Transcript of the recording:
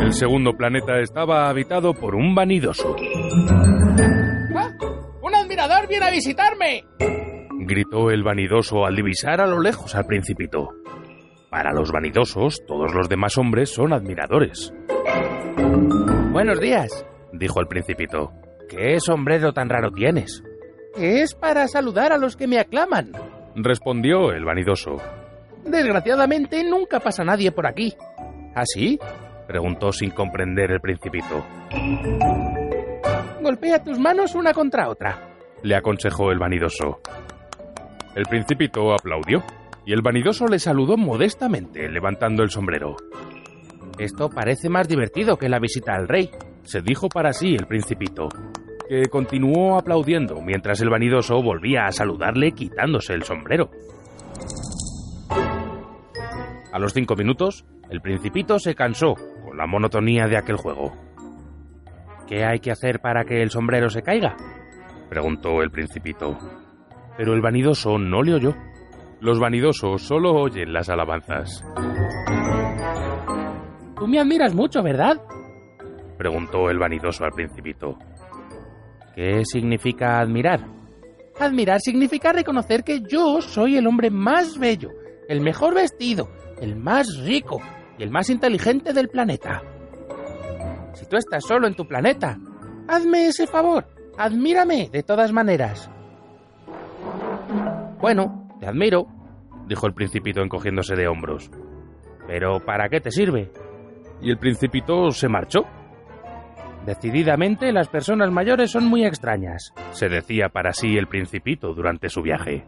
El segundo planeta estaba habitado por un vanidoso. ¡Ah! ¡Un admirador viene a visitarme! Gritó el vanidoso al divisar a lo lejos al principito. Para los vanidosos, todos los demás hombres son admiradores. Buenos días. Dijo el principito. ¿Qué sombrero tan raro tienes? Es para saludar a los que me aclaman. Respondió el vanidoso. Desgraciadamente nunca pasa nadie por aquí. ¿Ah, sí? Preguntó sin comprender el principito. Golpea tus manos una contra otra. Le aconsejó el vanidoso. El principito aplaudió y el vanidoso le saludó modestamente, levantando el sombrero. Esto parece más divertido que la visita al rey, se dijo para sí el principito, que continuó aplaudiendo mientras el vanidoso volvía a saludarle quitándose el sombrero. A los cinco minutos, el principito se cansó con la monotonía de aquel juego. ¿Qué hay que hacer para que el sombrero se caiga? preguntó el principito. Pero el vanidoso no le oyó. Los vanidosos solo oyen las alabanzas. Tú me admiras mucho, ¿verdad? preguntó el vanidoso al principito. ¿Qué significa admirar? Admirar significa reconocer que yo soy el hombre más bello, el mejor vestido, el más rico y el más inteligente del planeta. Si tú estás solo en tu planeta, hazme ese favor, admírame de todas maneras. Bueno, te admiro, dijo el principito encogiéndose de hombros. Pero ¿para qué te sirve? Y el principito se marchó. Decididamente las personas mayores son muy extrañas, se decía para sí el principito durante su viaje.